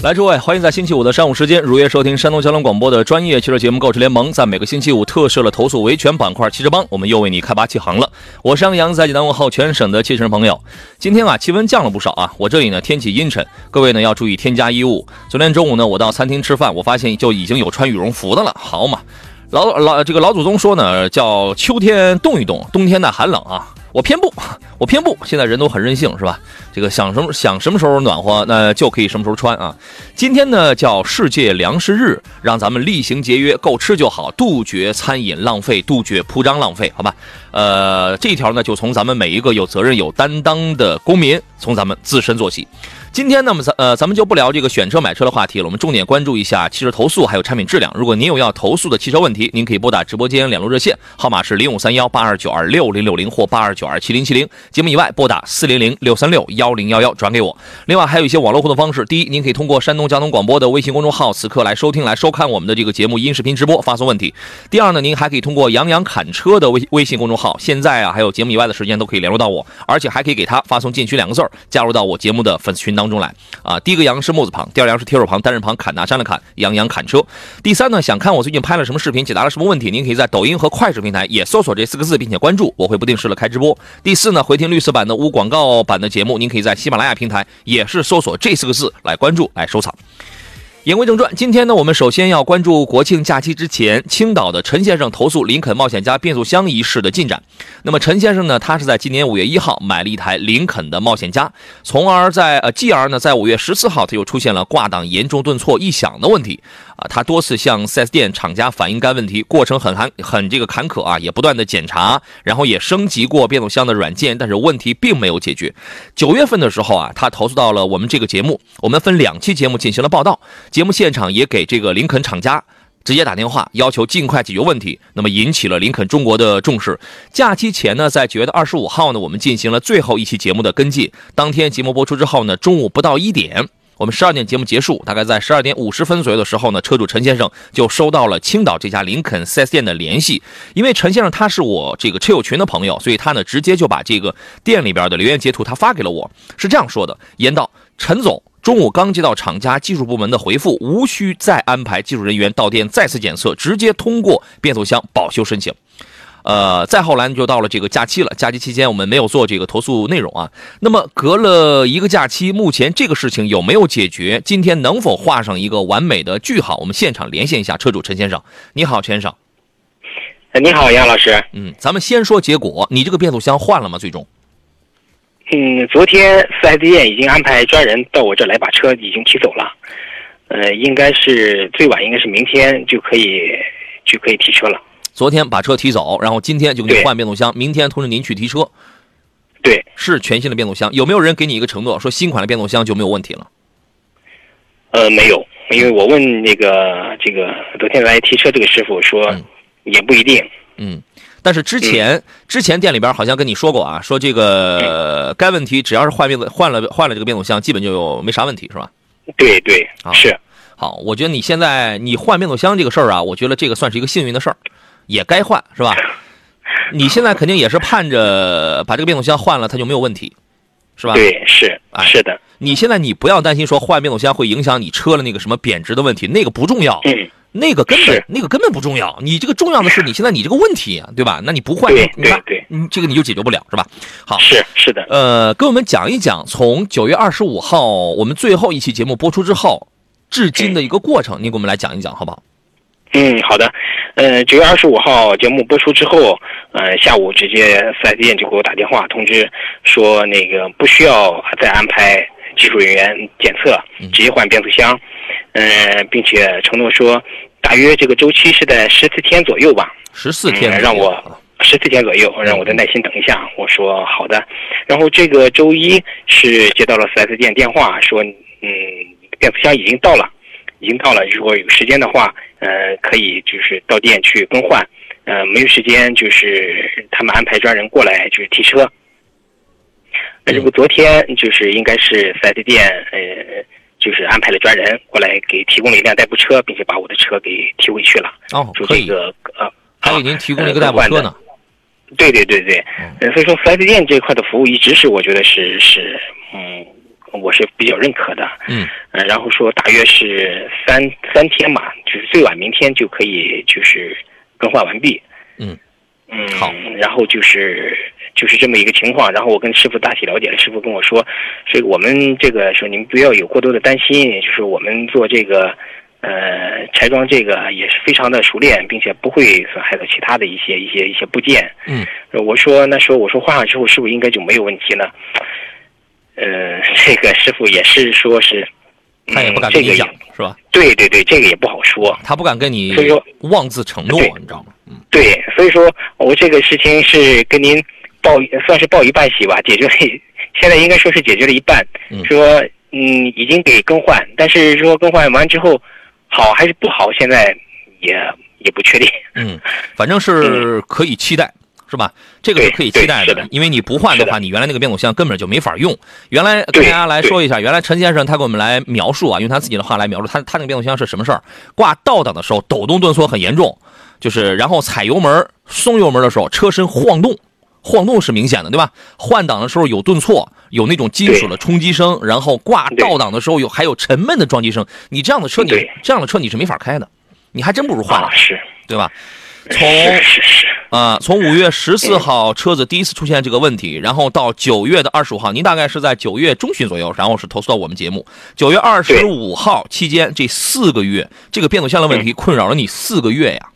来，诸位，欢迎在星期五的上午时间如约收听山东交通广播的专业汽车节目《购车联盟》。在每个星期五特设了投诉维权板块，汽车帮，我们又为你开拔启航了。我是杨洋，在济南问候全省的汽车朋友。今天啊，气温降了不少啊，我这里呢天气阴沉，各位呢要注意添加衣物。昨天中午呢，我到餐厅吃饭，我发现就已经有穿羽绒服的了。好嘛，老老这个老祖宗说呢，叫秋天冻一冻，冬天呢寒冷啊。我偏不，我偏不。现在人都很任性，是吧？这个想什么想什么时候暖和，那就可以什么时候穿啊。今天呢叫世界粮食日，让咱们厉行节约，够吃就好，杜绝餐饮浪费，杜绝铺张浪费，好吧？呃，这一条呢就从咱们每一个有责任、有担当的公民，从咱们自身做起。今天呢，么咱呃，咱们就不聊这个选车买车的话题了。我们重点关注一下汽车投诉还有产品质量。如果您有要投诉的汽车问题，您可以拨打直播间两路热线，号码是零五三幺八二九二六零六零或八二九二七零七零。节目以外，拨打四零零六三六幺幺零幺幺转给我。另外还有一些网络互动方式：第一，您可以通过山东交通广播的微信公众号，此刻来收听、来收看我们的这个节目音视频直播，发送问题；第二呢，您还可以通过杨洋侃车的微微信公众号，现在啊还有节目以外的时间都可以联络到我，而且还可以给他发送进群两个字儿，加入到我节目的粉丝群当中来啊。第一个杨是木字旁，第二杨是铁手旁，单人旁，砍拿山的砍，杨洋砍车。第三呢，想看我最近拍了什么视频，解答了什么问题，您可以在抖音和快手平台也搜索这四个字，并且关注，我会不定时的开直播。第四呢，回听绿色版的无广告版的节目，您可以在喜马拉雅平台也是搜索这四个字来关注，来收藏。言归正传，今天呢，我们首先要关注国庆假期之前，青岛的陈先生投诉林肯冒险家变速箱一事的进展。那么陈先生呢，他是在今年五月一号买了一台林肯的冒险家，从而在呃，继而呢，在五月十四号，他又出现了挂档严重顿挫异响的问题。啊，他多次向 4S 店厂家反映该问题，过程很坎很这个坎坷啊，也不断的检查，然后也升级过变速箱的软件，但是问题并没有解决。九月份的时候啊，他投诉到了我们这个节目，我们分两期节目进行了报道，节目现场也给这个林肯厂家直接打电话，要求尽快解决问题，那么引起了林肯中国的重视。假期前呢，在九月的二十五号呢，我们进行了最后一期节目的跟进。当天节目播出之后呢，中午不到一点。我们十二点节目结束，大概在十二点五十分左右的时候呢，车主陈先生就收到了青岛这家林肯 4S 店的联系。因为陈先生他是我这个车友群的朋友，所以他呢直接就把这个店里边的留言截图他发给了我，是这样说的：言道，陈总，中午刚接到厂家技术部门的回复，无需再安排技术人员到店再次检测，直接通过变速箱保修申请。呃，再后来就到了这个假期了。假期期间我们没有做这个投诉内容啊。那么隔了一个假期，目前这个事情有没有解决？今天能否画上一个完美的句号？我们现场连线一下车主陈先生。你好，陈先生。你好，杨老师。嗯，咱们先说结果，你这个变速箱换了吗？最终？嗯，昨天四 S 店已经安排专人到我这来把车已经提走了。呃，应该是最晚应该是明天就可以就可以提车了。昨天把车提走，然后今天就给你换变速箱，明天通知您去提车。对，是全新的变速箱。有没有人给你一个承诺，说新款的变速箱就没有问题了？呃，没有，因为我问那个这个昨天来提车这个师傅说，也不一定。嗯，但是之前之前店里边好像跟你说过啊，说这个该问题只要是换变换了换了这个变速箱，基本就没啥问题，是吧？对对，啊是。好，我觉得你现在你换变速箱这个事儿啊，我觉得这个算是一个幸运的事儿。也该换是吧？你现在肯定也是盼着把这个变速箱换了，它就没有问题，是吧？对，是啊，是的。你现在你不要担心说换变速箱会影响你车的那个什么贬值的问题，那个不重要，嗯，那个根本那个根本不重要。你这个重要的是你现在你这个问题，对吧？那你不换，对对对，嗯，这个你就解决不了，是吧？好，是是的。呃，跟我们讲一讲从九月二十五号我们最后一期节目播出之后，至今的一个过程，你给我们来讲一讲，好不好？嗯，好的。呃，九月二十五号节目播出之后，呃，下午直接四 S 店就给我打电话通知说，那个不需要再安排技术人员检测，直接换变速箱。嗯，并且承诺说，大约这个周期是在十四天左右吧。十四天、嗯，让我十四天左右，让我再耐心等一下。我说好的。然后这个周一是接到了 4S 店电话，说嗯，变速箱已经到了，已经到了。如果有时间的话，呃，可以就是到店去更换。呃，没有时间，就是他们安排专人过来就是提车。那这不昨天就是应该是 4S 店呃。就是安排了专人过来给提供了一辆代步车，并且把我的车给提回去了。哦，就这个呃，还给您提供了一个代步车呢。对对对对，嗯，所以说四 S 店这块的服务一直是我觉得是是嗯，我是比较认可的。嗯，呃，然后说大约是三三天嘛，就是最晚明天就可以就是更换完毕。嗯嗯，好，然后就是。就是这么一个情况，然后我跟师傅大体了解了，师傅跟我说，所以我们这个说您不要有过多的担心，就是我们做这个，呃，拆装这个也是非常的熟练，并且不会损害到其他的一些一些一些部件。嗯，我说那时候我说换上之后是不是应该就没有问题了？呃，这个师傅也是说是，他也不敢跟你讲，是吧？对对对，这个也不好说，他不敢跟你所以说妄自承诺，你知道吗？嗯，对，所以说我这个事情是跟您。报算是报一半喜吧，解决了，现在应该说是解决了一半。说嗯，已经给更换，但是说更换完之后好还是不好，现在也也不确定。嗯，反正是 可以期待，是吧？这个是可以期待的，因为你不换的话，你原来那个变速箱根本就没法用。原来跟大家来说一下，原来陈先生他给我们来描述啊，用他自己的话来描述，他他那个变速箱是什么事儿？挂倒档的时候抖动顿挫很严重，就是然后踩油门松油门的时候车身晃动。晃动是明显的，对吧？换挡的时候有顿挫，有那种金属的冲击声，然后挂倒档的时候有还有沉闷的撞击声。你这样的车，你这样的车你是没法开的，你还真不如换了，是，对吧？从啊，从五月十四号车子第一次出现这个问题，然后到九月的二十五号，您大概是在九月中旬左右，然后是投诉到我们节目。九月二十五号期间这四个月，这个变速箱的问题困扰了你四个月呀，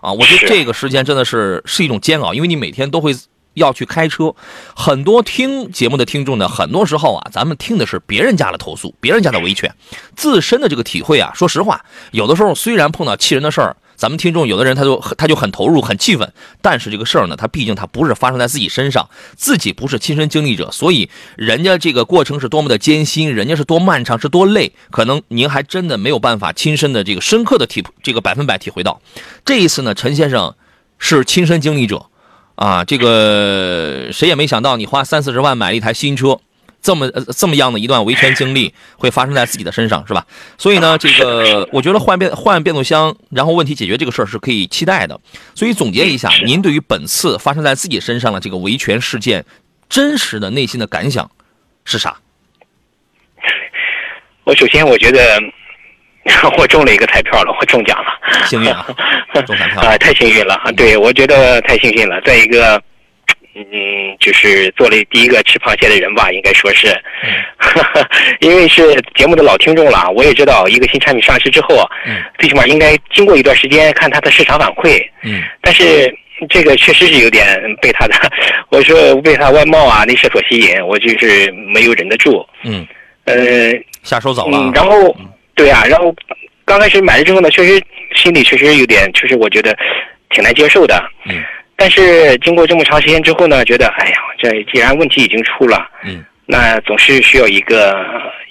啊，我觉得这个时间真的是是一种煎熬，因为你每天都会。要去开车，很多听节目的听众呢，很多时候啊，咱们听的是别人家的投诉，别人家的维权，自身的这个体会啊，说实话，有的时候虽然碰到气人的事儿，咱们听众有的人他就他就很投入，很气愤，但是这个事儿呢，他毕竟他不是发生在自己身上，自己不是亲身经历者，所以人家这个过程是多么的艰辛，人家是多漫长，是多累，可能您还真的没有办法亲身的这个深刻的体这个百分百体会到。这一次呢，陈先生是亲身经历者。啊，这个谁也没想到，你花三四十万买了一台新车，这么呃这么样的一段维权经历会发生在自己的身上，是吧？所以呢，这个我觉得换变换变速箱，然后问题解决这个事儿是可以期待的。所以总结一下，您对于本次发生在自己身上的这个维权事件，真实的内心的感想是啥？我首先我觉得。我中了一个彩票了，我中奖了，幸运啊！中彩票 啊，太幸运了啊！对，我觉得太幸运了。再一个，嗯，就是做了第一个吃螃蟹的人吧，应该说是，因为是节目的老听众了，我也知道一个新产品上市之后，嗯，最起码应该经过一段时间看它的市场反馈，嗯，但是这个确实是有点被它的，我说被它外貌啊那些所吸引，我就是没有忍得住，嗯，呃，下手早了，然后。对啊，然后刚开始买了之后呢，确实心里确实有点，确实我觉得挺难接受的。嗯。但是经过这么长时间之后呢，觉得哎呀，这既然问题已经出了，嗯，那总是需要一个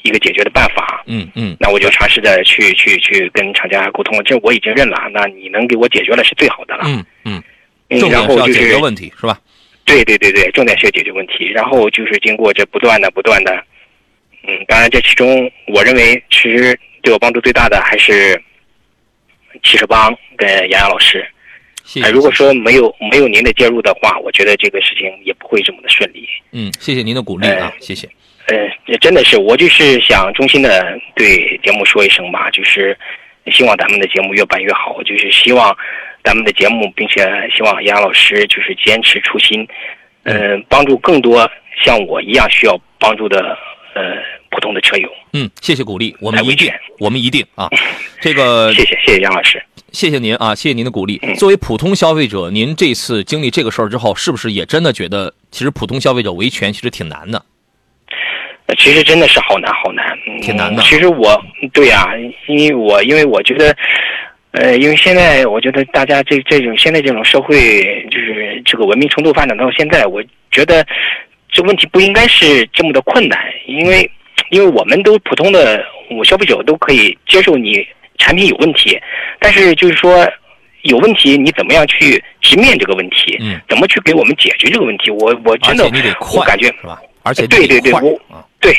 一个解决的办法。嗯嗯。那我就尝试着去去去跟厂家沟通，这我已经认了，那你能给我解决了是最好的了。嗯嗯。然后就是解决问题是吧？对对对对，重点是要解决问题。然后就是经过这不断的不断的，嗯，当然这其中我认为其实。对我帮助最大的还是汽车帮跟杨洋老师。谢谢。如果说没有没有您的介入的话，我觉得这个事情也不会这么的顺利。嗯，谢谢您的鼓励啊，谢谢。呃，真的是，我就是想衷心的对节目说一声吧，就是希望咱们的节目越办越好，就是希望咱们的节目，并且希望杨老师就是坚持初心，嗯，帮助更多像我一样需要帮助的呃。普通的车友，嗯，谢谢鼓励，我们一定，我们一定啊，这个谢谢谢谢杨老师，谢谢您啊，谢谢您的鼓励。作为普通消费者，您这次经历这个事儿之后，是不是也真的觉得，其实普通消费者维权其实挺难的？其实真的是好难好难，挺难的。其实我对呀，因为我因为我觉得，呃，因为现在我觉得大家这这种现在这种社会，就是这个文明程度发展到现在，我觉得这问题不应该是这么的困难，因为因为我们都普通的我消费者都可以接受你产品有问题，但是就是说有问题你怎么样去直面这个问题，嗯，怎么去给我们解决这个问题？我我真的我感觉是吧？而且对对对，对，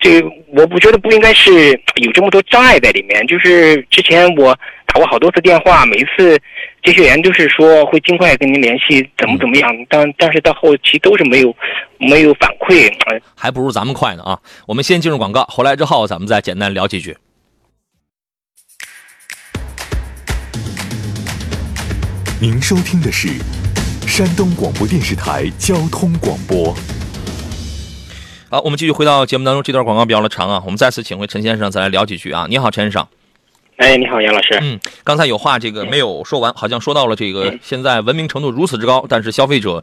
这个我不觉得不应该是有这么多障碍在里面。就是之前我打过好多次电话，每一次接线员都是说会尽快跟您联系，怎么怎么样，但但是到后期都是没有没有反馈。呃还不如咱们快呢啊！我们先进入广告，回来之后咱们再简单聊几句。您收听的是山东广播电视台交通广播。好，我们继续回到节目当中，这段广告比较的长啊，我们再次请回陈先生，再来聊几句啊。你好，陈先生。哎，你好，杨老师。嗯，刚才有话这个没有说完，好像说到了这个现在文明程度如此之高，但是消费者，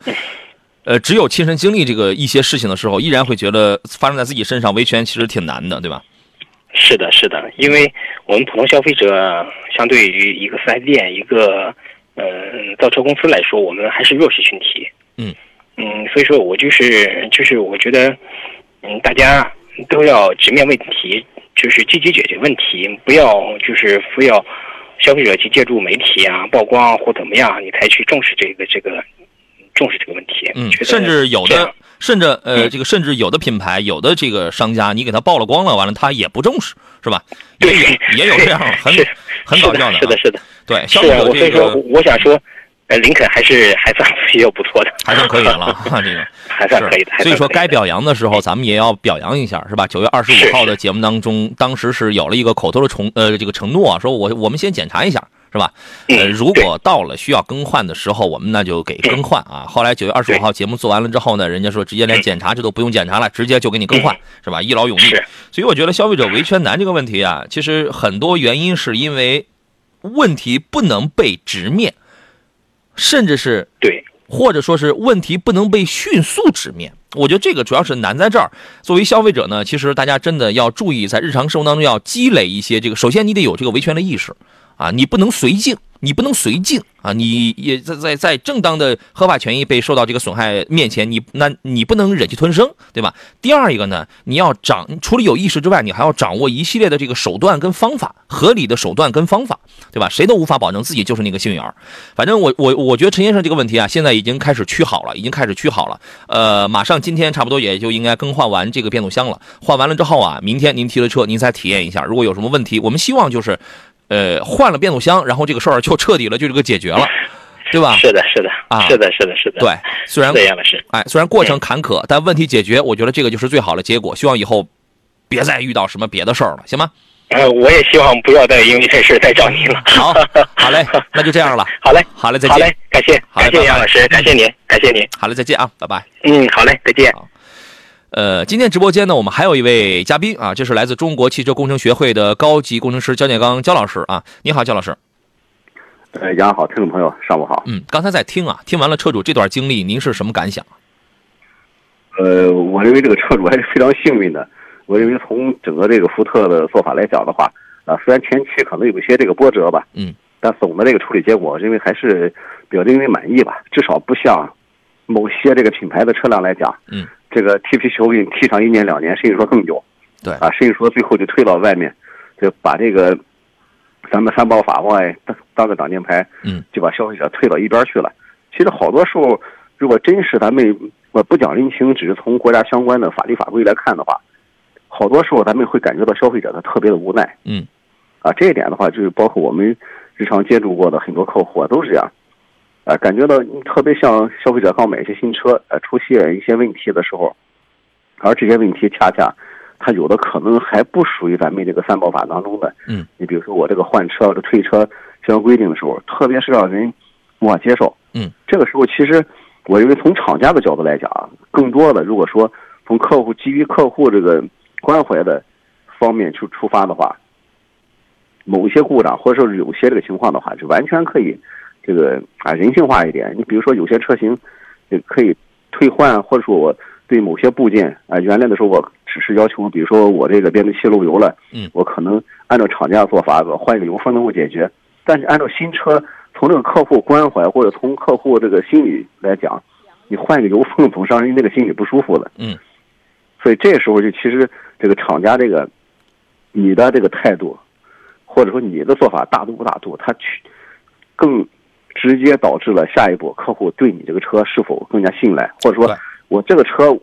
呃，只有亲身经历这个一些事情的时候，依然会觉得发生在自己身上维权其实挺难的，对吧？是的，是的，因为我们普通消费者相对于一个四 S 店、一个呃造车公司来说，我们还是弱势群体。嗯嗯，所以说我就是就是我觉得，嗯，大家都要直面问题，就是积极解决问题，不要就是非要消费者去借助媒体啊曝光或怎么样，你才去重视这个这个重视这个问题。嗯甚至有的，甚至呃，嗯这个甚至有的品牌，有的这个商家，你给他曝了光了，完了他也不重视，是吧？也有 也有这样很很搞笑是的，是的，啊。是的。对，消是啊，费者这我所以说，我想说，呃，林肯还是 还算比较不错的，还算可以的了，啊这个。还算可以的。所以说，该表扬的时候，咱们也要表扬一下，是吧？九月二十五号的节目当中，当时是有了一个口头的承呃这个承诺啊，说我我们先检查一下，是吧？呃，嗯如果到了需要更换的时候，我们那就给更换啊。后来九月二十五号节目做完了之后呢，人家说直接连检查这都不用检查了，直接就给你更换，是吧？一劳永逸。所以我觉得消费者维权难这个问题啊，其实很多原因是因为问题不能被直面，甚至是对，或者说是问题不能被迅速直面。我觉得这个主要是难在这儿。作为消费者呢，其实大家真的要注意，在日常生活当中要积累一些这个。首先，你得有这个维权的意识啊，你不能随境，你不能随境啊，你也在在在正当的合法权益被受到这个损害面前，你那你不能忍气吞声，对吧？第二一个呢，你要掌除了有意识之外，你还要掌握一系列的这个手段跟方法，合理的手段跟方法，对吧？谁都无法保证自己就是那个幸运儿。反正我我我觉得陈先生这个问题啊，现在已经开始趋好了，已经开始趋好了。呃，马上今天差不多也就应该更换完这个变速箱了。换完了之后啊，明天您提了车，您再体验一下，如果有什么问题，我们希望就是，呃，换了变速箱，然后这个事儿就彻底了，就这个解决了，对吧？是的，是的，啊是的，是的，是的，对，虽然是这样的是，哎，虽然过程坎坷，但问题解决，我觉得这个就是最好的结果。希望以后别再遇到什么别的事儿了，行吗？呃，我也希望不要再因为这事再找您了。好，好嘞，那就这样了。好嘞，好嘞，再见好嘞。，感谢，感谢杨老师，感谢您，感谢您。好嘞，再见啊，拜拜。嗯，好嘞，再见。呃，今天直播间呢，我们还有一位嘉宾啊，这是来自中国汽车工程学会的高级工程师焦建刚焦老师啊。你好，焦老师。呃，杨好，听众朋友，上午好。嗯，刚才在听啊，听完了车主这段经历，您是什么感想？呃，我认为这个车主还是非常幸运的。我认为从整个这个福特的做法来讲的话，啊，虽然前期可能有一些这个波折吧，嗯，但总的这个处理结果，我认为还是比较令人满意吧。至少不像某些这个品牌的车辆来讲，嗯，这个踢皮球给你踢上一年两年，甚至说更久，对啊，甚至说最后就退到外面，就把这个咱们三包法往外当当个挡箭牌，嗯，就把消费者退到一边去了。其实好多时候，如果真是咱们我不讲人情，只是从国家相关的法律法规来看的话，好多时候咱们会感觉到消费者他特别的无奈。嗯，啊，这一点的话，就是包括我们日常接触过的很多客户啊，都是这样。啊，感觉到特别像消费者刚买一些新车，呃，出现一些问题的时候，而这些问题恰恰它有的可能还不属于咱们这个三包法当中的。嗯，你比如说我这个换车、这退车相关规定的时候，特别是让人无法接受。嗯，这个时候其实我认为从厂家的角度来讲啊，更多的如果说从客户基于客户这个关怀的方面去出发的话，某一些故障或者说是有些这个情况的话，就完全可以这个啊人性化一点。你比如说有些车型，也可以退换，或者说我对某些部件啊，原来的时候我只是要求，比如说我这个变速器漏油了，嗯，我可能按照厂家的做法，我换一个油封能够解决。但是按照新车，从这个客户关怀或者从客户这个心理来讲，你换一个油封总让人那个心里不舒服的。嗯。所以这时候就其实这个厂家这个你的这个态度，或者说你的做法大度不大度，他去更直接导致了下一步客户对你这个车是否更加信赖，或者说我这个车。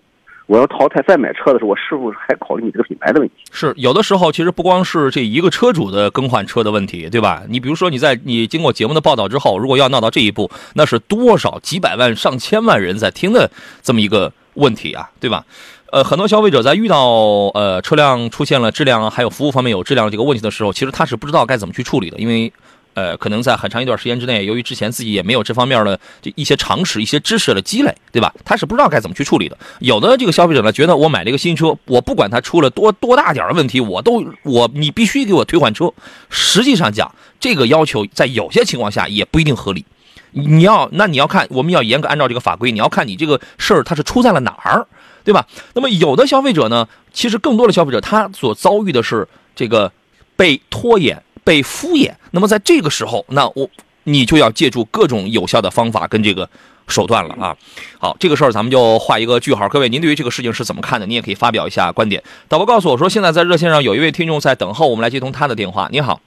我要淘汰再买车的时候，我是否还考虑你这个品牌的问题？是有的时候，其实不光是这一个车主的更换车的问题，对吧？你比如说，你在你经过节目的报道之后，如果要闹到这一步，那是多少几百万、上千万人在听的这么一个问题啊，对吧？呃，很多消费者在遇到呃车辆出现了质量还有服务方面有质量这个问题的时候，其实他是不知道该怎么去处理的，因为。呃，可能在很长一段时间之内，由于之前自己也没有这方面的这一些常识、一些知识的积累，对吧？他是不知道该怎么去处理的。有的这个消费者呢，觉得我买了一个新车，我不管它出了多多大点的问题，我都我你必须给我退换车。实际上讲，这个要求在有些情况下也不一定合理。你要那你要看，我们要严格按照这个法规，你要看你这个事儿它是出在了哪儿，对吧？那么有的消费者呢，其实更多的消费者他所遭遇的是这个被拖延。被敷衍，那么在这个时候，那我你就要借助各种有效的方法跟这个手段了啊。好，这个事儿咱们就画一个句号。各位，您对于这个事情是怎么看的？你也可以发表一下观点。导播告诉我说，现在在热线上有一位听众在等候，我们来接通他的电话。你好，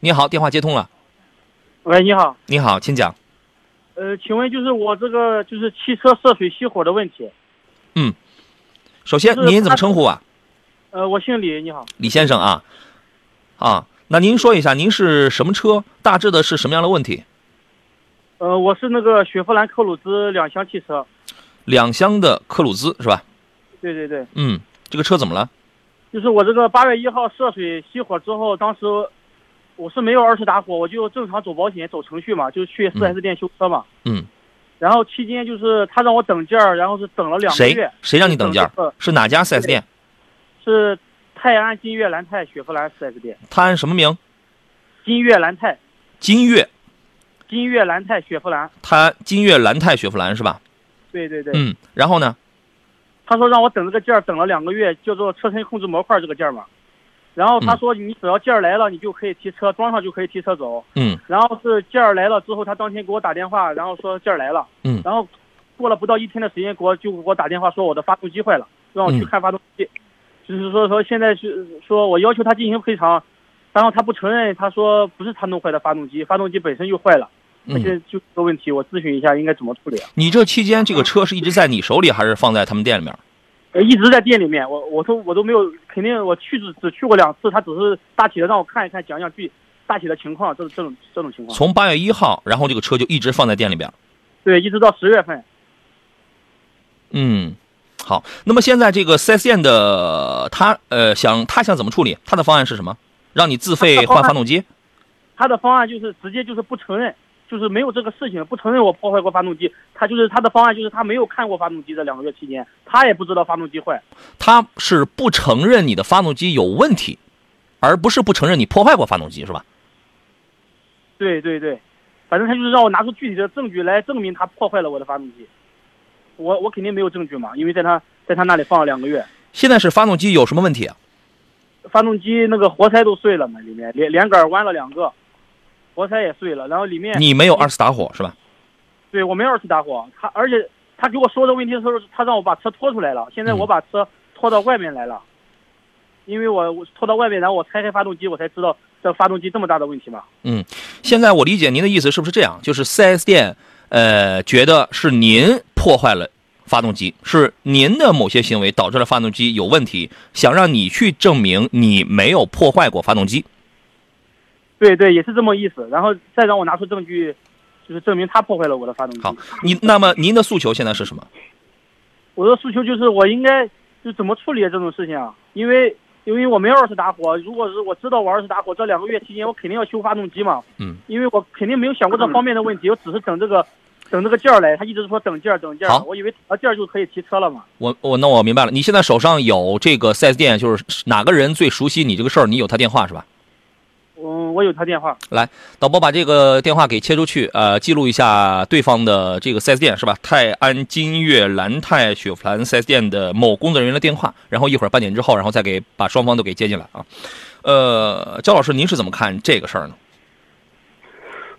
你好，电话接通了。喂，你好，你好，请讲。呃，请问就是我这个就是汽车涉水熄火的问题。嗯，首先您怎么称呼啊？呃，我姓李，你好，李先生啊，啊，那您说一下，您是什么车？大致的是什么样的问题？呃，我是那个雪佛兰科鲁兹两厢汽车，两厢的科鲁兹是吧？对对对。嗯，这个车怎么了？就是我这个八月一号涉水熄火之后，当时我是没有二次打火，我就正常走保险、走程序嘛，就去四 S 店修车嘛。嗯。然后期间就是他让我等件儿，然后是等了两个月。谁谁让你等件儿？是哪家四 S 店？是泰安金悦兰泰雪佛兰 4S 店。泰安什么名？金悦兰泰。金悦。金悦兰泰雪佛兰。泰安金悦兰泰雪佛兰是吧？对对对。嗯，然后呢？他说让我等这个件儿，等了两个月，叫做车身控制模块这个件儿嘛。然后他说你只要件儿来了，你就可以提车，装上就可以提车走。嗯。然后是件儿来了之后，他当天给我打电话，然后说件儿来了。嗯。然后过了不到一天的时间，给我就给我打电话说我的发动机坏了，让我去看发动机。就是说说现在是说我要求他进行赔偿，然后他不承认，他说不是他弄坏的发动机，发动机本身就坏了，而且就这个问题，我咨询一下应该怎么处理啊？你这期间这个车是一直在你手里，还是放在他们店里面？呃，一直在店里面，我我都我都没有，肯定我去只只去过两次，他只是大体的让我看一看，讲讲具大体的情况，这这种这种情况。从八月一号，然后这个车就一直放在店里边。对，一直到十月份。嗯。好，那么现在这个四 S 店的他呃想他想怎么处理？他的方案是什么？让你自费换发动机？他的方案就是直接就是不承认，就是没有这个事情，不承认我破坏过发动机。他就是他的方案就是他没有看过发动机，这两个月期间他也不知道发动机坏。他是不承认你的发动机有问题，而不是不承认你破坏过发动机，是吧？对对对，反正他就是让我拿出具体的证据来证明他破坏了我的发动机。我我肯定没有证据嘛，因为在他在他那里放了两个月。现在是发动机有什么问题啊？发动机那个活塞都碎了嘛，里面连连杆弯了两个，活塞也碎了，然后里面你没有二次打火是吧？对，我没有二次打火。他而且他给我说的问题的时候，他让我把车拖出来了。现在我把车拖到外面来了，因为我拖到外面，然后我拆开发动机，我才知道这发动机这么大的问题嘛。嗯，现在我理解您的意思是不是这样？就是 4S 店。呃，觉得是您破坏了发动机，是您的某些行为导致了发动机有问题，想让你去证明你没有破坏过发动机。对对，也是这么意思，然后再让我拿出证据，就是证明他破坏了我的发动机。好，你那么您的诉求现在是什么？我的诉求就是我应该就怎么处理这种事情啊？因为。因为我没有二次打火，如果是我知道我二次打火，这两个月期间我肯定要修发动机嘛。嗯。因为我肯定没有想过这方面的问题，我只是等这个，等这个件儿来。他一直说等件儿，等件儿。我以为啊件儿就可以提车了嘛。我我那我明白了，你现在手上有这个 4S 店，就是哪个人最熟悉你这个事儿？你有他电话是吧？嗯，我有他电话。来，导播把这个电话给切出去，呃，记录一下对方的这个 4S 店是吧？泰安金悦蓝泰雪佛兰 4S 店的某工作人员的电话，然后一会儿半点之后，然后再给把双方都给接进来啊。呃，焦老师，您是怎么看这个事儿呢？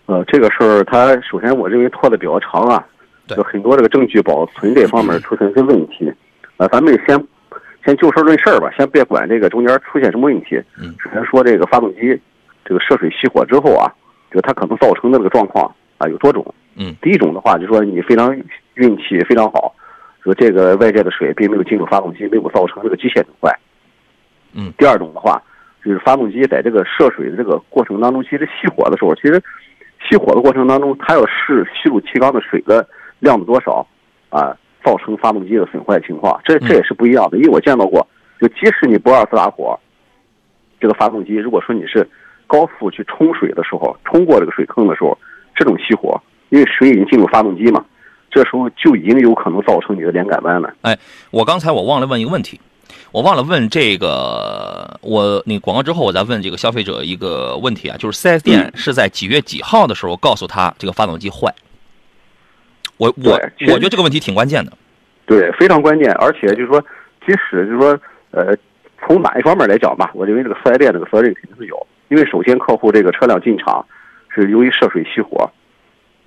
呃，这个事儿，它首先我认为拖的比较长啊，对有很多这个证据保存这方面出现一些问题。呃，咱们先先就事论事儿吧，先别管这个中间出现什么问题。嗯首先说这个发动机这个涉水熄火之后啊，就它可能造成的这个状况啊有多种。嗯第一种的话，就说你非常运气非常好，说这个外界的水并没有进入发动机，没有造成这个机械损坏。嗯第二种的话，就是发动机在这个涉水的这个过程当中，其实熄火的时候，其实熄火的过程当中，它要试吸入气缸的水的量的多少啊，造成发动机的损坏情况，这这也是不一样的。因为我见到过，就即使你不二次打火，这个发动机如果说你是高速去冲水的时候，冲过这个水坑的时候，这种熄火，因为水已经进入发动机嘛，这时候就已经有可能造成你的连杆弯了。哎我刚才我忘了问一个问题，我忘了问这个，我你广告之后我再问这个消费者一个问题啊，就是 4S 店是在几月几号的时候告诉他这个发动机坏？我我我觉得这个问题挺关键的。对，非常关键，而且就是说，即使就是说，呃，从哪一方面来讲吧，我认为这个四 S 店这个责任肯定是有，因为首先客户这个车辆进厂是由于涉水熄火，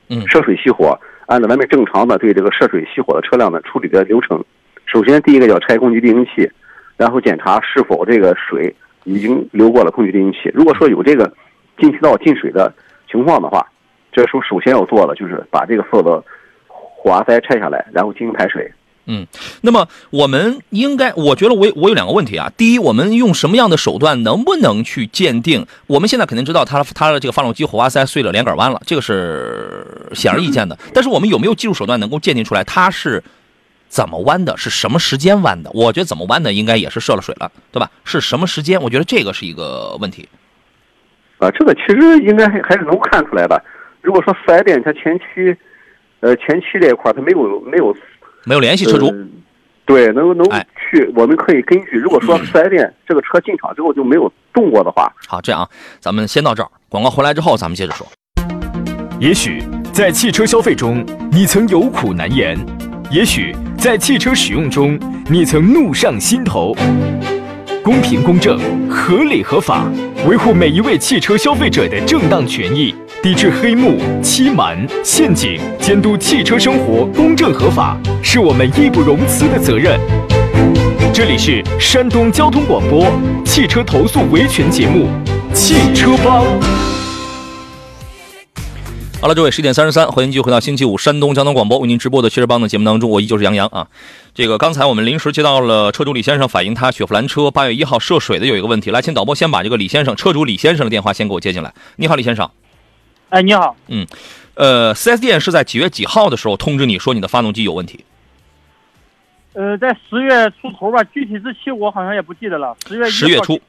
嗯涉水熄火，按照咱们正常的对这个涉水熄火的车辆的处理的流程，首先第一个叫拆空气定型器，然后检查是否这个水已经流过了空气定型器，如果说有这个进气道进水的情况的话，这时候首先要做的就是把这个所有的火花塞拆下来，然后进行排水。嗯那么我们应该，我觉得我我有两个问题啊。第一，我们用什么样的手段能不能去鉴定？我们现在肯定知道它它的这个发动机火花塞碎了，连杆弯了，这个是显而易见的。但是我们有没有技术手段能够鉴定出来它是怎么弯的，是什么时间弯的？我觉得怎么弯的应该也是涉了水了，对吧？是什么时间？我觉得这个是一个问题。啊，这个其实应该还还是能看出来的。如果说四 S 店它前期，呃，前期这一块它没有没有没有联系车主，呃对，能能哎去，我们可以根据，如果说四 S 店这个车进厂之后就没有动过的话，好，这样啊，咱们先到这儿，广告回来之后咱们接着说。也许在汽车消费中，你曾有苦难言；也许在汽车使用中，你曾怒上心头。公平公正、合理合法，维护每一位汽车消费者的正当权益，抵制黑幕、欺瞒、陷阱，监督汽车生活公正合法，是我们义不容辞的责任。这里是山东交通广播汽车投诉维权节目《汽车帮》。好了，各位，十点三十三，欢迎继续回到星期五山东交通广播为您直播的汽车帮的节目当中，我依旧是杨洋啊。这个刚才我们临时接到了车主李先生反映他雪佛兰车八月一号涉水的有一个问题，来，请导播先把这个李先生车主李先生的电话先给我接进来。你好，李先生。哎，你好，嗯呃，4S 店是在几月几号的时候通知你说你的发动机有问题？呃，在十月出头吧，具体日期我好像也不记得了。十月十月初，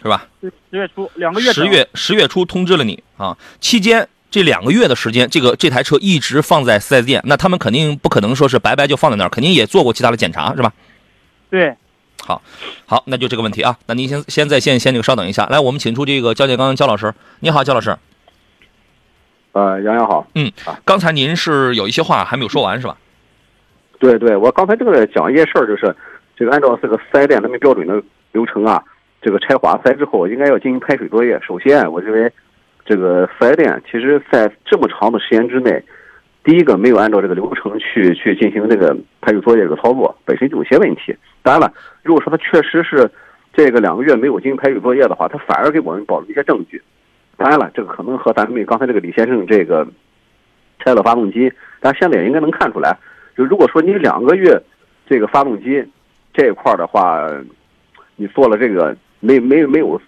是吧？对，十月初两个月整。十月十月初通知了你啊，期间这两个月的时间，这个这台车一直放在 4S 店，那他们肯定不可能说是白白就放在那儿，肯定也做过其他的检查，是吧？对，好，好，那就这个问题啊，那您先先在线先这个稍等一下，来，我们请出这个焦建刚焦老师，你好，焦老师，呃，杨洋好，嗯刚才您是有一些话还没有说完是吧？对对，我刚才正在讲一件事儿，就是这个按照这个四 S 店他们标准的流程啊，这个拆火花塞之后应该要进行排水作业。首先，我认为这个四 S 店其实在这么长的时间之内，第一个没有按照这个流程去去进行这个排水作业这个操作，本身就有些问题。当然了，如果说他确实是这个两个月没有进行排水作业的话，他反而给我们保留一些证据。当然了，这个可能和咱们刚才这个李先生这个拆了发动机，但现在也应该能看出来。就如果说你两个月这个发动机这一块的话，你做了这个没没没有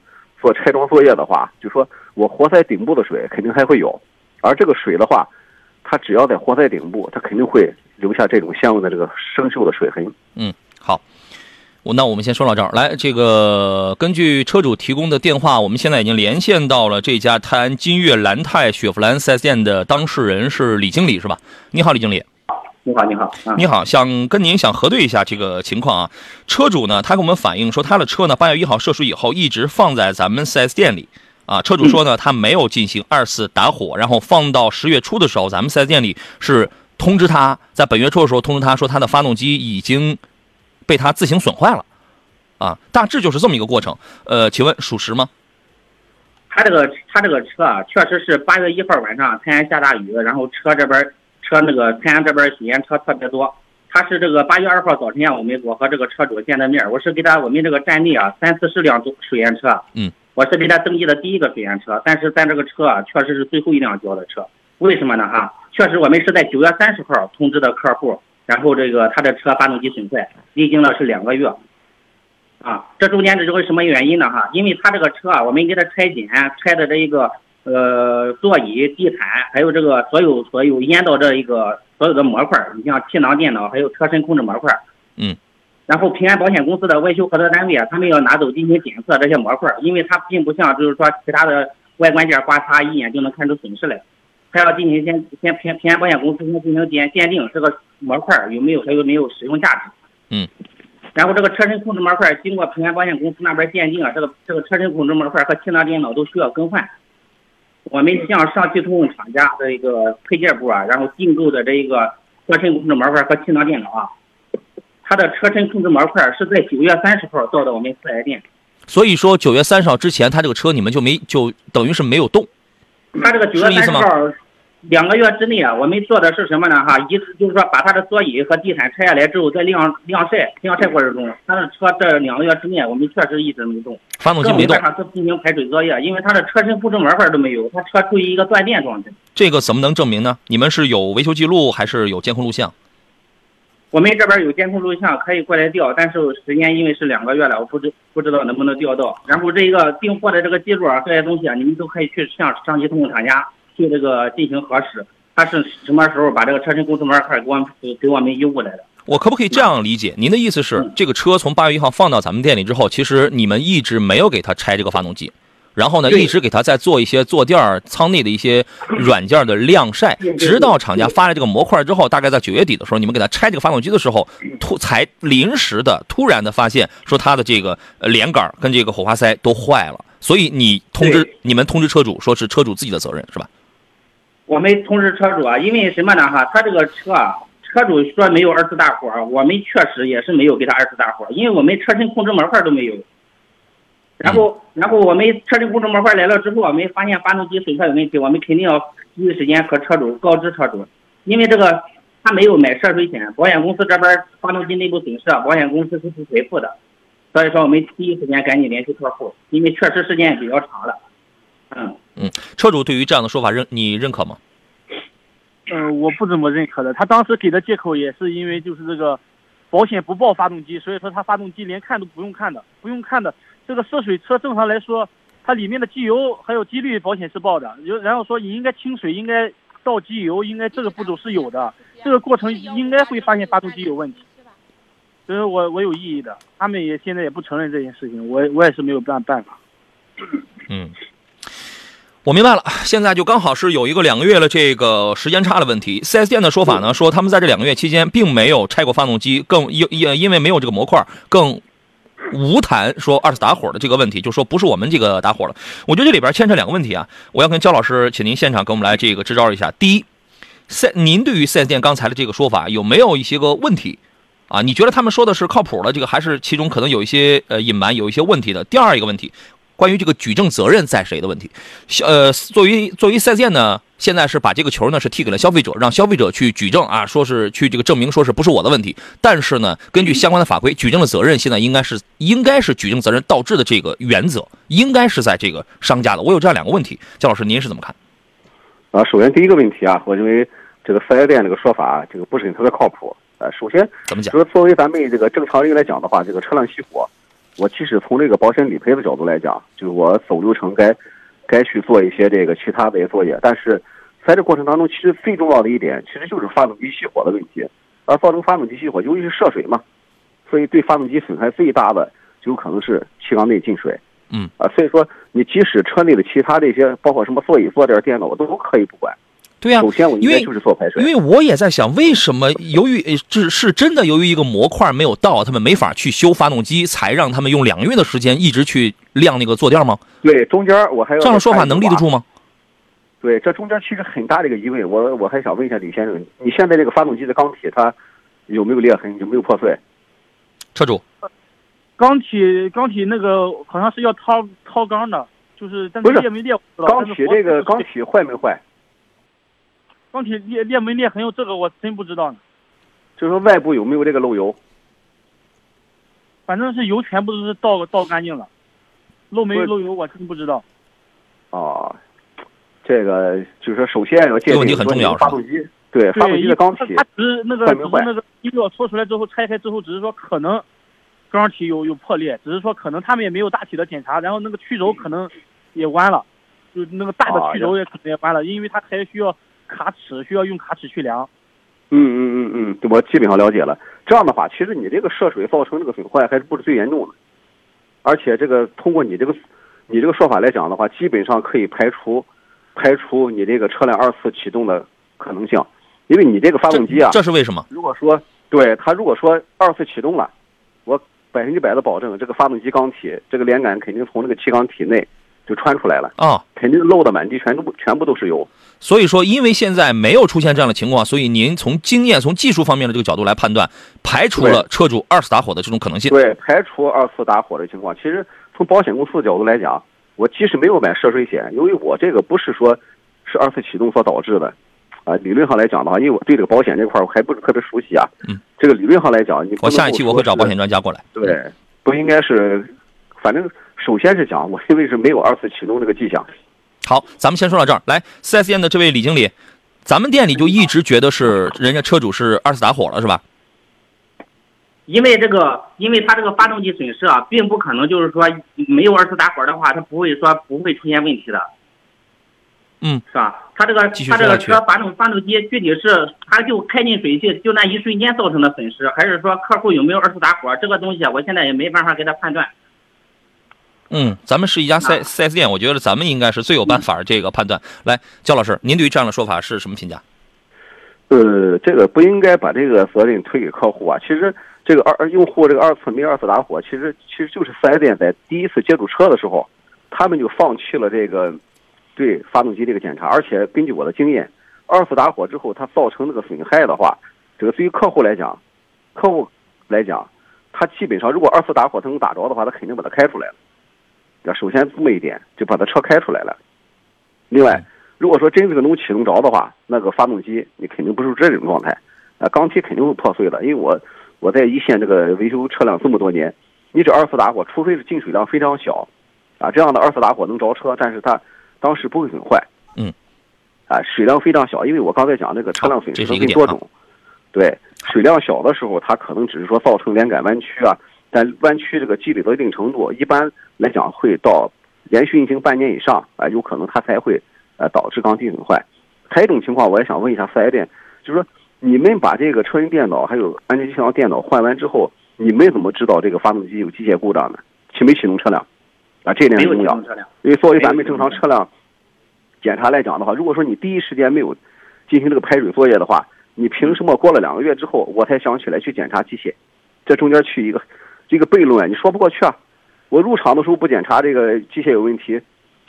做拆装作业的话，就说我活塞顶部的水肯定还会有，而这个水的话，它只要在活塞顶部，它肯定会留下这种相应的这个生锈的水痕。嗯，好，那我们先说到这儿。来，这个根据车主提供的电话，我们现在已经连线到了这家泰安金悦蓝泰雪佛兰 4S 店的当事人是李经理是吧？你好，李经理。你好，你好，啊，你好，想跟您想核对一下这个情况啊。车主呢，他给我们反映说，他的车呢，八月一号涉水以后，一直放在咱们 4S 店里。啊，车主说呢，他没有进行二次打火，然后放到十月初的时候，咱们 4S 店里是通知他，在本月初的时候通知他说，他的发动机已经被他自行损坏了。啊，大致就是这么一个过程。呃，请问属实吗？他这个他这个车啊，确实是八月一号晚上太原下大雨，然后车这边车那个太原这边水淹车特别多。他是这个八月二号早晨啊，我们我和这个车主见的面，我是给他我们这个站内啊三四十辆水淹车，嗯，我是给他登记的第一个水淹车，但是咱这个车啊确实是最后一辆交的车，为什么呢哈？确实我们是在九月三十号通知的客户，然后这个他的车发动机损坏，历经了是两个月，啊，这中间这是个什么原因呢哈？因为他这个车啊，我们给他拆检拆的这一个呃座椅、地毯，还有这个所有所有烟道这一个。所有的模块，你像气囊电脑，还有车身控制模块，嗯，然后平安保险公司的维修合作单位啊，他们要拿走进行检测这些模块，因为它并不像就是说其他的外观件刮擦一眼就能看出损失来，还要进行先先平平安保险公司先进行鉴鉴定这个模块有没有还有没有使用价值，嗯，然后这个车身控制模块经过平安保险公司那边鉴定啊，这个这个车身控制模块和气囊电脑都需要更换。我们向上汽通用厂家的一个配件部啊，然后订购的这一个车身控制模块和气囊电脑啊，它的车身控制模块是在九月三十号到的我们四 S 店。所以说九月三十号之前，他这个车你们就没就等于是没有动。他这个九月三十号。两个月之内啊，我们做的是什么呢？哈，一次就是说把他的座椅和地毯拆下来之后，再晾晾晒、晾晒过程中，他的车这两个月之内，我们确实一直没动，发动机没动，进行排水作业，因为他的车身布置模块都没有，他车处于一个断电状态。这个怎么能证明呢？你们是有维修记录还是有监控录像？我们这边有监控录像，可以过来调，但是时间因为是两个月了，我不知不知道能不能调到。然后这个订货的这个记录啊，这些东西啊，你们都可以去向上级通用厂家。去这个进行核实，他是什么时候把这个车身工程模块给我们给我们邮过来的？我可不可以这样理解？您的意思是，这个车从八月一号放到咱们店里之后，其实你们一直没有给他拆这个发动机，然后呢，一直给他在做一些坐垫儿、舱内的一些软件的晾晒，直到厂家发了这个模块之后，大概在九月底的时候，你们给他拆这个发动机的时候，突才临时的、突然的发现说他的这个连杆跟这个火花塞都坏了，所以你通知你们通知车主说是车主自己的责任，是吧？我们通知车主啊，因为什么呢？哈，他这个车啊，车主说没有二次大火，我们确实也是没有给他二次大火，因为我们车身控制模块都没有。然后，然后我们车身工程模块来了之后，我们发现发动机损坏有问题，我们肯定要第一时间和车主告知车主，因为这个他没有买涉水险，保险公司这边发动机内部损失，保险公司是不赔付的。所以说，我们第一时间赶紧联系客户，因为确实时间也比较长了。嗯。嗯，车主对于这样的说法认你认可吗？嗯，我不怎么认可的。他当时给的借口也是因为就是这个保险不报发动机，所以说他发动机连看都不用看的，不用看的。这个涉水车正常来说，它里面的机油还有机滤保险是报的，有然后说你应该清水，应该倒机油，应该这个步骤是有的。这个过程应该会发现发动机有问题，所以我我有异议的。他们也现在也不承认这件事情，我我也是没有办办法。嗯。我明白了，现在就刚好是有一个两个月的这个时间差的问题。4S 店的说法呢，说他们在这两个月期间并没有拆过发动机，更因因因为没有这个模块，更无谈说二次打火的这个问题，就说不是我们这个打火了。我觉得这里边牵扯两个问题啊，我要跟焦老师，请您现场给我们来这个支招一下。第一，四您对于四 S 店刚才的这个说法有没有一些个问题啊？你觉得他们说的是靠谱的，这个还是其中可能有一些呃隐瞒，有一些问题的？第二一个问题。关于这个举证责任在谁的问题，呃，作为作为四 S 店呢，现在是把这个球呢是踢给了消费者，让消费者去举证啊，说是去这个证明说是不是我的问题。但是呢，根据相关的法规，举证的责任现在应该是应该是举证责任倒置的这个原则，应该是在这个商家的。我有这样两个问题，焦老师您是怎么看？啊，首先第一个问题啊，我认为这个四 S 店这个说法这个不是很特别靠谱。呃，首先怎么讲？就是作为咱们这个正常人来讲的话，这个车辆熄火。我即使从这个保险理赔的角度来讲，就是我走流程该该去做一些这个其他的一些作业，但是在这过程当中，其实最重要的一点其实就是发动机熄火的问题，而造成发动机熄火，由于是涉水嘛，所以对发动机损害最大的就有可能是气缸内进水。嗯啊，所以说你即使车内的其他这些，包括什么座椅坐垫、电脑，我都可以不管。对呀，首先我应该就是做排水。因为我也在想，为什么由于这是真的由于一个模块没有到，他们没法去修发动机，才让他们用两个月的时间一直去晾那个坐垫吗？对，中间我还要这样的说法能立得住吗？对，这中间其实很大的一个疑问，我我还想问一下李先生，你现在这个发动机的缸体它有没有裂痕，有没有破碎？车主，缸体缸体那个好像是要掏掏缸的。就是但是裂没裂我不知道。钢但是活体这个缸体坏没坏？缸体裂裂没裂痕，这个我真不知道呢。就是说外部有没有这个漏油？反正是油全部都是倒倒干净了，漏没漏油我真不知道。啊，这个就是说，首先要界这个问题定说你很重要发动机对发动，机的钢体它只是那个只是那个机料搓出来之后拆开之后，只是说可能钢体有有破裂，只是说可能他们也没有大体的检查，然后那个曲轴可能也弯了，就那个大的啊曲轴也可能也弯了，因为它还需要卡尺，需要用卡尺去量。嗯嗯嗯嗯，我基本上了解了。这样的话，其实你这个涉水造成这个损坏还是不是最严重的，而且这个通过你这个你这个说法来讲的话，基本上可以排除排除你这个车辆二次启动的可能性，因为你这个发动机啊，这是为什么？如果说对它如果说二次启动了，我百分之百的保证这个发动机缸体这个连杆肯定从这个气缸体内就穿出来了，啊、肯定漏的满地全都全部都是油。所以说，因为现在没有出现这样的情况，所以您从经验、从技术方面的这个角度来判断，排除了车主二次打火的这种可能性。对，排除二次打火的情况。其实从保险公司的角度来讲，我即使没有买涉水险，由于我这个不是说是二次启动所导致的，啊，理论上来讲的话，因为我对这个保险这块我还不是特别熟悉啊。嗯。这个理论上来讲，你我下一期我会找保险专家过来。对，不应该是，反正首先是讲，我认为是没有二次启动这个迹象。好，咱们先说到这儿。来，4S 店的这位李经理，咱们店里就一直觉得是人家车主是二次打火了，是吧？因为这个，因为它这个发动机损失啊，并不可能就是说没有二次打火的话，它不会说不会出现问题的。嗯，是吧？它这个继续它这个车发动发动机具体是它就开进水汽，就那一瞬间造成的损失，还是说客户有没有二次打火？这个东西啊，我现在也没办法给他判断。嗯，咱们是一家四啊四 S 店，我觉得咱们应该是最有办法这个判断。来，焦老师，您对于这样的说法是什么评价？呃，这个不应该把这个责任推给客户啊。其实这个二用户这个二次没二次打火，其实其实就是四 S 店在第一次接触车的时候，他们就放弃了这个对发动机这个检查，而且根据我的经验，二次打火之后它造成那个损害的话，这个对于客户来讲，客户来讲，他基本上如果二次打火他能打着的话，他肯定把它开出来了。那首先这么一点就把它车开出来了。另外，如果说真这个能启动着的话，那个发动机你肯定不是这种状态，啊，缸体肯定会破碎的。因为我我在一线这个维修车辆这么多年，你这二次打火，除非是进水量非常小，啊，这样的二次打火能着车，但是它当时不会损坏。嗯，啊，水量非常小，因为我刚才讲这个车辆损失分多种，对，水量小的时候，它可能只是说造成连杆弯曲啊，但弯曲这个积累到一定程度，一般来讲会到连续运行半年以上啊、有可能它才会呃导致钢体损坏。还有一种情况，我也想问一下四 S 店，就是说你们把这个车用电脑还有安全气囊电脑换完之后，你们怎么知道这个发动机有机械故障呢？启没启动车辆？啊，这一点很重要。因为作为咱们正常车辆检查来讲的话，如果说你第一时间没有进行这个排水作业的话，你凭什么过了两个月之后我才想起来去检查机械？这中间去一个这个悖论啊，你说不过去啊！我入场的时候不检查这个机械有问题，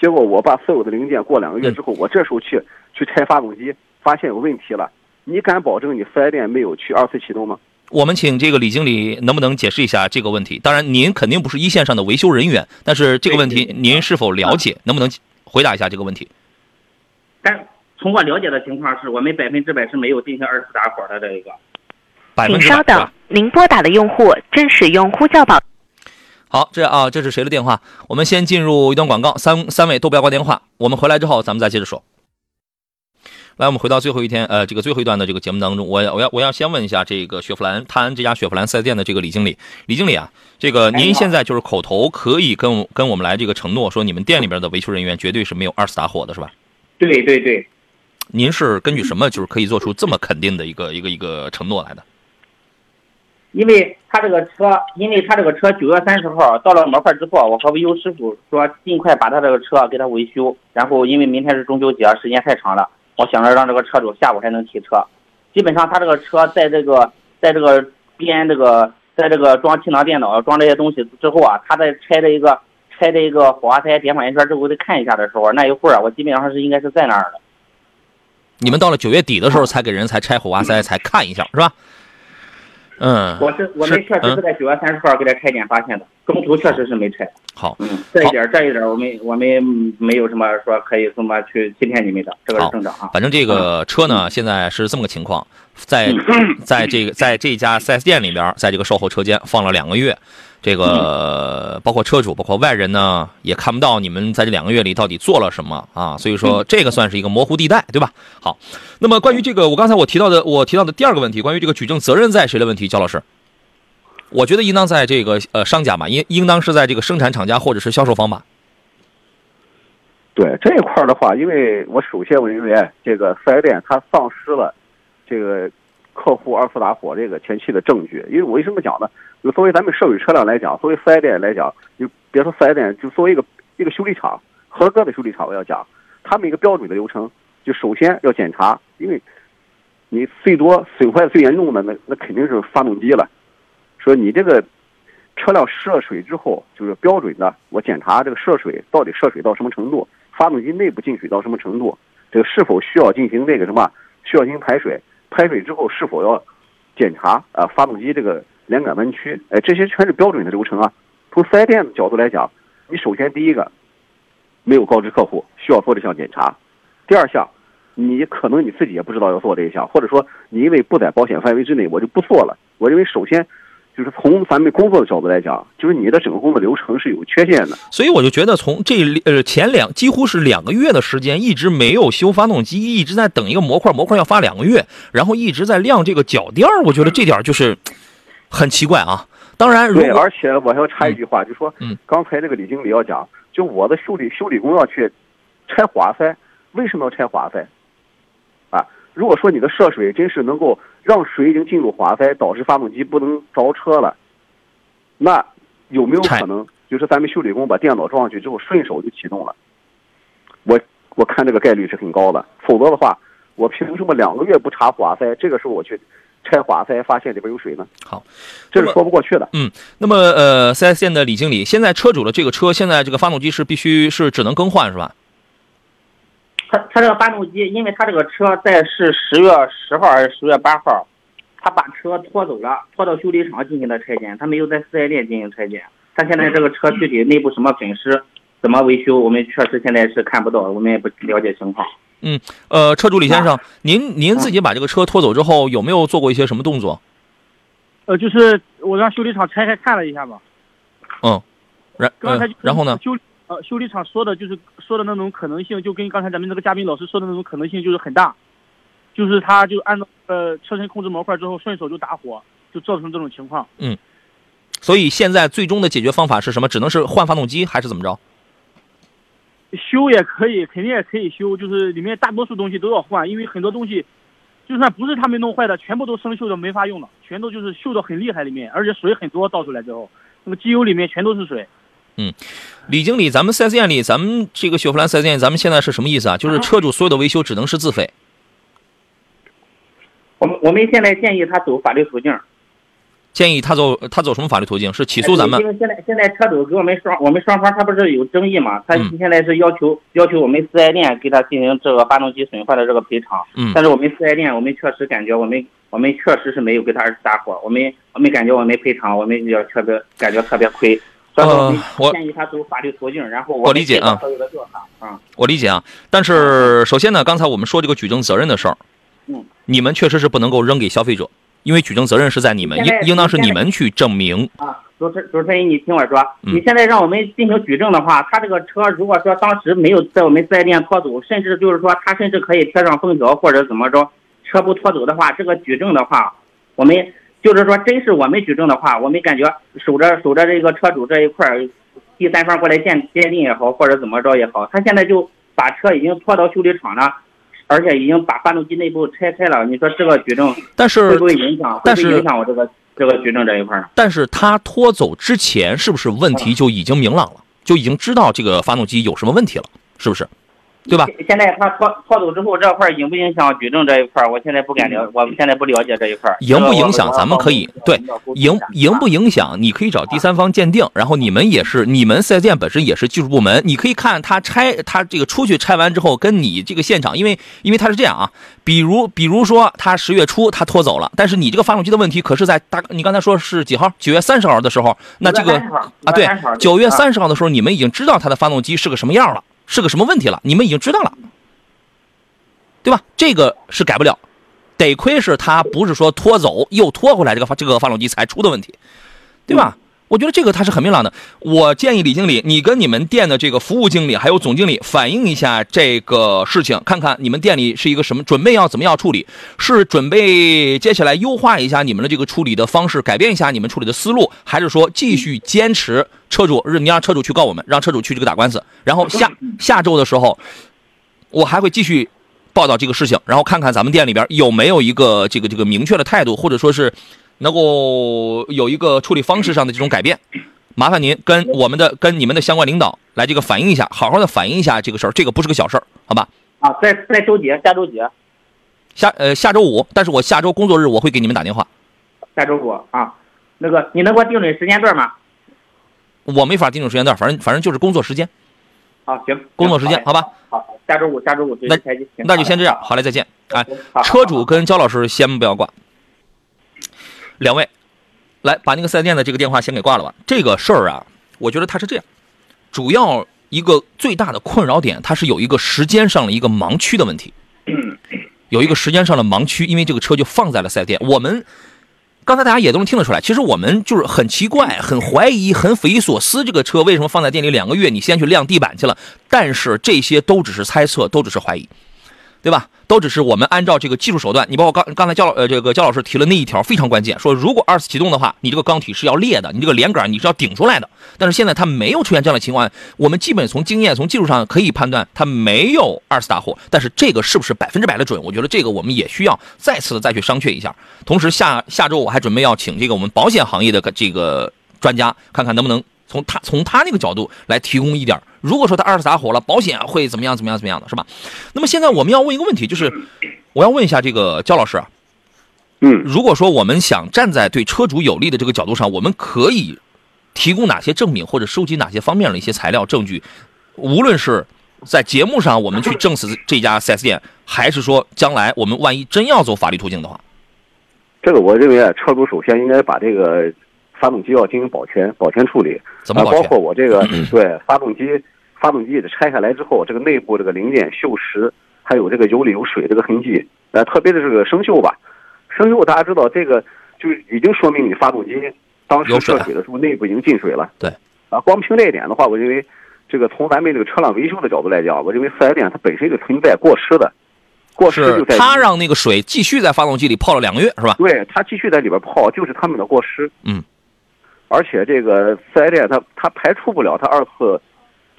结果我把所有的零件过两个月之后，我这时候去去拆发动机，发现有问题了，你敢保证你四 S 店没有去二次启动吗？我们请这个李经理能不能解释一下这个问题？当然，您肯定不是一线上的维修人员，但是这个问题您是否了解？能不能回答一下这个问题？但从我了解的情况是，我们百分之百是没有进行二次打火的这一个。百分请稍等您拨打的用户正使用呼叫宝。好，这啊，这是谁的电话？我们先进入一段广告，三三位都不要挂电话。我们回来之后，咱们再接着说。来，我们回到最后一天，呃，这个最后一段的这个节目当中，我我要我要先问一下这个雪佛兰泰安这家雪佛兰四 S 店的这个李经理，李经理啊，这个您现在就是口头可以跟我跟我们来这个承诺说，你们店里边的维修人员绝对是没有二次打火的，是吧？对对对，您是根据什么就是可以做出这么肯定的一个一个一个承诺来的？因为他这个车，因为他这个车九月三十号到了模块之后，我和维修师傅说尽快把他这个车给他维修。然后因为明天是中秋节，时间太长了，我想着让这个车主下午才能提车。基本上他这个车在这个在这个编这个在这个装气囊电脑装这些东西之后啊，他在拆这一个拆这一个火花塞点火线圈之后再看一下的时候，那一会儿，我基本上是应该是在那儿的。你们到了九月底的时候才给人才拆火花塞，才看一下，是吧？嗯，我是我们是确实是在九月三十号给他拆检发现的，中途确实是没拆。好，嗯，这一点这一点我们我们没有什么说可以什么去欺骗你们的，这个是正常啊。反正这个车呢，现在是这么个情况，在嗯在这个在这家 4S 店里边，在这个售后车间放了两个月，这个包括车主，包括外人呢，也看不到你们在这两个月里到底做了什么啊，所以说这个算是一个模糊地带，对吧？好，那么关于这个，我刚才我提到的，我提到的第二个问题，关于这个举证责任在谁的问题，焦老师，我觉得应当在这个呃商家嘛，应应当是在这个生产厂家或者是销售方吧。对这一块儿的话，因为我首先我认为这个四 S 店它丧失了这个客户二次打火这个前期的证据。因为我为什么讲呢？就作为咱们涉水车辆来讲，作为四 S 店来讲，就别说四 S 店，就作为一个一个修理厂，合格的修理厂，我要讲，他们一个标准的流程，就首先要检查，因为你最多损坏最严重的那那肯定是发动机了。说你这个车辆涉水之后，就是标准的，我检查这个涉水到底涉水到什么程度，发动机内部进水到什么程度，这个是否需要进行这个什么，需要进行排水，排水之后是否要检查啊发动机这个连杆弯曲，哎，这些全是标准的流程啊。从四 S 店的角度来讲，你首先第一个没有告知客户需要做这项检查，第二项你可能你自己也不知道要做这一项，或者说你因为不在保险范围之内，我就不做了。我认为首先。就是从咱们工作的角度来讲，就是你的整个工作流程是有缺陷的。所以我就觉得，从这呃前两几乎是两个月的时间，一直没有修发动机，一直在等一个模块，模块要发两个月，然后一直在晾这个脚垫儿。我觉得这点就是很奇怪啊。当然，如对，而且我还要插一句话，就说，嗯，刚才这个李经理要讲，就我的修理修理工要去拆华塞，为什么要拆华塞？啊，如果说你的涉水真是能够让水已经进入华塞，导致发动机不能着车了，那有没有可能就是咱们修理工把电脑装上去之后顺手就启动了？我我看这个概率是很高的，否则的话，我凭什么两个月不查华塞，这个时候我去拆滑才发现里边有水呢？好，这是说不过去的。嗯，那么呃，4S 店的李经理，现在车主的这个车，现在这个发动机是必须是只能更换是吧？他他这个发动机，因为他这个车在是十月十号还是十月八号，他把车拖走了，拖到修理厂进行了拆检，他没有在四 S 店进行拆检。他现在这个车具体内部什么损失，怎么维修，我们确实现在是看不到，我们也不了解情况。呃，车主李先生，您您自己把这个车拖走之后，有没有做过一些什么动作？呃，就是我让修理厂拆开看了一下嘛，嗯，然呃刚才就然后呢？修呃修理厂说的就是说的那种可能性，就跟刚才咱们那个嘉宾老师说的那种可能性就是很大，就是他就按照呃车身控制模块之后顺手就打火，就造成这种情况。嗯所以现在最终的解决方法是什么？只能是换发动机，还是怎么着？修也可以，肯定也可以修，就是里面大多数东西都要换，因为很多东西，就算不是他们弄坏的，全部都生锈的没法用了，全都就是锈的很厉害里面，而且水很多倒出来之后，那么机油里面全都是水。嗯李经理，咱们四 S 店里，咱们这个雪佛兰四 S 店，咱们现在是什么意思啊？就是车主所有的维修只能是自费。我们我们现在建议他走法律途径，建议他走他走什么法律途径？是起诉咱们因？为现在现在车主给我们双我们双方他不是有争议嘛？他嗯现在是要求要求我们四 S 店给他进行这个发动机损坏的这个赔偿。嗯但是我们四 S 店我们确实感觉我们我们确实是没有给他儿子打火，我们我们感觉我们赔偿我们要特别感觉特别亏。所以我们呃我建议他走法律途径，然后我理解啊。我理解啊，但是首先呢，刚才我们说这个举证责任的事儿，嗯，你们确实是不能够扔给消费者，因为举证责任是在你们，应应当是你们去证明。啊，主持主持人，你听我说，嗯你现在让我们进行举证的话，他这个车如果说当时没有在我们四 S 店拖走，甚至就是说他甚至可以贴上封条或者怎么着，车不拖走的话，这个举证的话，我们就是说真是我们举证的话，我们感觉守着守着这个车主这一块儿，第三方过来鉴鉴定也好，或者怎么着也好，他现在就把车已经拖到修理厂了。而且已经把发动机内部拆开了，你说这个举证但是会不会影响？会但是不会影响我这个这个举证这一块儿呢？但是他拖走之前，是不是问题就已经明朗了？就已经知道这个发动机有什么问题了？是不是？对吧？现在他拖拖走之后，这块影不影响举证这一块？我现在不敢了，我们现在不了解这一块。影不影响，咱们可以对影影不影？影响，你可以找第三方鉴定，然后你们也是你们四 S 店本身也是技术部门，你可以看他拆他这个出去拆完之后，跟你这个现场，因为因为他是这样啊，比如比如说他十月初他拖走了，但是你这个发动机的问题可是在大你刚才说是几号？九月三十号的时候，那这个啊对，九月三十号的时候，你们已经知道他的发动机是个什么样了，是个什么问题了，你们已经知道了，对吧？这个是改不了，得亏是他不是说拖走又拖回来这个发这个发动机才出的问题，对吧？我觉得这个他是很明朗的。我建议李经理，你跟你们店的这个服务经理还有总经理反映一下这个事情，看看你们店里是一个什么准备要怎么样处理，是准备接下来优化一下你们的这个处理的方式，改变一下你们处理的思路，还是说继续坚持车主，你让车主去告我们，让车主去这个打官司，然后下下周的时候，我还会继续报道这个事情，然后看看咱们店里边有没有一个这个这个明确的态度，或者说是。能够有一个处理方式上的这种改变，麻烦您跟我们的、跟你们的相关领导来这个反映一下，好好的反映一下这个事儿，这个不是个小事儿，好吧？啊，在在周几？下周几？下呃下周五，但是我下周工作日我会给你们打电话。下周五啊，那个你能给我定准时间段吗？我没法定准时间段，反正反正就是工作时间。啊，行，工作时间，好吧？好，下周五，下周五那那就先这样，好嘞，再见。哎，车主跟焦老师先不要挂。两位，来把那个四 S 店的这个电话先给挂了吧。这个事儿啊，我觉得它是这样，主要一个最大的困扰点，它是有一个时间上的一个盲区的问题，有一个时间上的盲区，因为这个车就放在了四 S 店。我们刚才大家也都能听得出来，其实我们就是很奇怪、很怀疑、很匪夷所思，这个车为什么放在店里两个月，你先去晾地板去了？但是这些都只是猜测，都只是怀疑。对吧？都只是我们按照这个技术手段。你包括刚刚才焦老呃这个焦老师提了那一条非常关键，说如果二次启动的话，你这个缸体是要裂的，你这个连杆你是要顶出来的。但是现在它没有出现这样的情况，我们基本从经验从技术上可以判断它没有二次大火。但是这个是不是百分之百的准？我觉得这个我们也需要再次的再去商榷一下。同时下下周我还准备要请这个我们保险行业的这个专家，看看能不能从他从他那个角度来提供一点。如果说他二次打火了，保险会怎么样？怎么样？怎么样的是吧？那么现在我们要问一个问题，就是我要问一下这个焦老师啊，嗯，如果说我们想站在对车主有利的这个角度上，我们可以提供哪些证明或者收集哪些方面的一些材料证据？无论是在节目上我们去证实这家 4S 店，还是说将来我们万一真要走法律途径的话，这个我认为啊，车主首先应该把这个发动机要进行保全、保全处理，怎么？包括我这个 对发动机。发动机拆下来之后，这个内部这个零件锈蚀，还有这个油里有水这个痕迹，呃，特别的这个生锈吧，生锈大家知道这个就已经说明你发动机当时涉水的时候内部已经进水了。对，啊，光凭这一点的话，我认为这个从咱们这个车辆维修的角度来讲，我认为四 S 店它本身就存在过失的，过失就在他让那个水继续在发动机里泡了两个月，是吧？对他继续在里边泡，就是他们的过失。嗯，而且这个四 S 店它它排除不了它二次。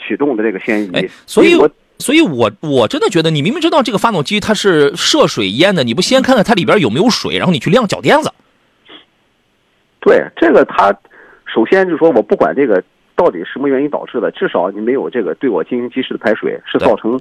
启动的这个嫌疑，所以我，所以我我真的觉得，你明明知道这个发动机它是涉水淹的，你不先看看它里边有没有水，然后你去晾脚垫子？对，这个它首先就是说我不管这个到底什么原因导致的，至少你没有这个对我进行及时的排水，是造成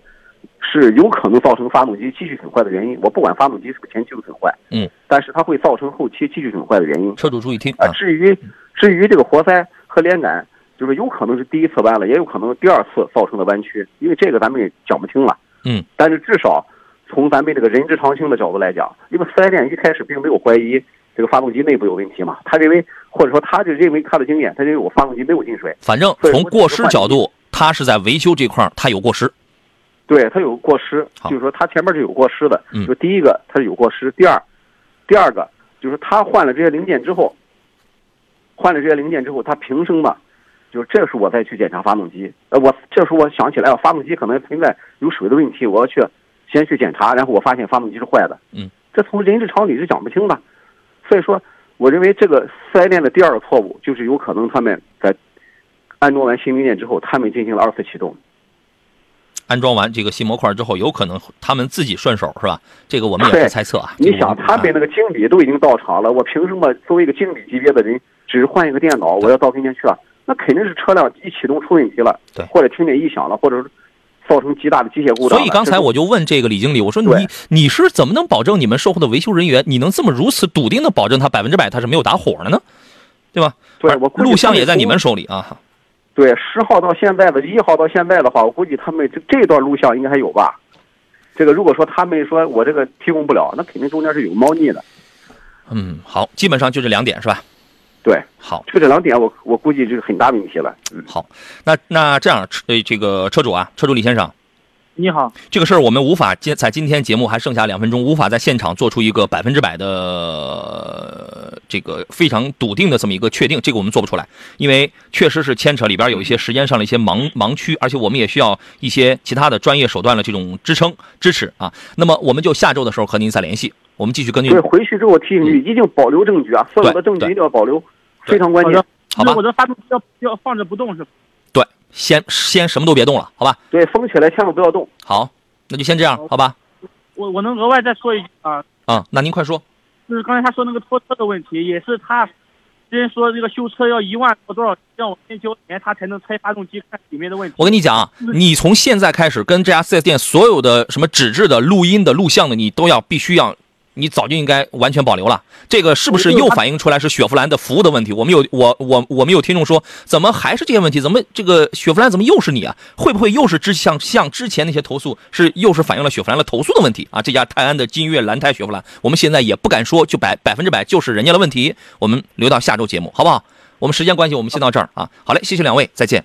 是有可能造成发动机继续损坏的原因。我不管发动机是不是前期有损坏，嗯，但是它会造成后期继续损坏的原因。车主注意听啊。至于至于这个活塞和连杆。就是有可能是第一次弯了，也有可能第二次造成的弯曲，因为这个咱们也讲不清了。嗯，但是至少从咱们这个人之常情的角度来讲，因为四 S 店一开始并没有怀疑这个发动机内部有问题嘛，他认为或者说他就认为他的经验，他认为我发动机没有进水。反正从过失角度，他是在维修这块他有过失。对他有过失，就是说他前面是有过失的。嗯，就第一个他是有过失，第二，第二个就是他换了这些零件之后，换了这些零件之后，他凭什么？就是这时候我再去检查发动机，呃，我这时候我想起来了，发动机可能存在有水的问题，我要去先去检查，然后我发现发动机是坏的，嗯，这从人之常理是讲不清的，所以说，我认为这个四 S 店的第二个错误就是有可能他们在安装完新零件之后，他们进行了二次启动，安装完这个新模块之后，有可能他们自己顺手是吧？这个我们也是猜测啊。你想，他们那个经理都已经到场了，我凭什么作为一个经理级别的人，只是换一个电脑，我要到跟前去了？那肯定是车辆一启动出问题了，对，或者听见异响了，或者是造成极大的机械故障。所以刚才我就问这个李经理，我说你你是怎么能保证你们售后的维修人员，你能这么如此笃定的保证他百分之百他是没有打火的呢？对吧？对我录像也在你们手里啊。对十号到现在的一号到现在的话，我估计他们这这段录像应该还有吧。这个如果说他们说我这个提供不了，那肯定中间是有猫腻的。嗯，好，基本上就这两点是吧？对，好，就这两点我我估计就是很大问题了。嗯，好，那那这样，呃，这个车主啊，车主李先生，你好，这个事儿我们无法今在今天节目还剩下两分钟，无法在现场做出一个百分之百的呃这个非常笃定的这么一个确定，这个我们做不出来，因为确实是牵扯里边有一些时间上的一些盲盲区，而且我们也需要一些其他的专业手段的这种支撑支持啊。那么我们就下周的时候和您再联系，我们继续根据对，回去之后提醒你一定保留证据啊，所有的证据一定要保留，非常关键好吧我的发动机要要放着不动是吧？对，先先什么都别动了，好吧？对，封起来千万不要动。好，那就先这样，好吧？我我能额外再说一句啊，啊、那您快说。就是刚才他说那个拖车的问题，也是他之前说这个修车要一万多多少，让我先交钱，他才能拆发动机看里面的问题。我跟你讲啊，你从现在开始跟这家四 S 店所有的什么纸质的、录音的、录像的，你都要必须要，你早就应该完全保留了。这个是不是又反映出来是雪佛兰的服务的问题？我们有我我我们有听众说，怎么还是这些问题？怎么这个雪佛兰怎么又是你啊？会不会又是之像像之前那些投诉是又是反映了雪佛兰的投诉的问题啊？这家泰安的金悦蓝胎雪佛兰，我们现在也不敢说就百百分之百就是人家的问题，我们留到下周节目好不好？我们时间关系，我们先到这儿啊。好嘞，谢谢两位，再见。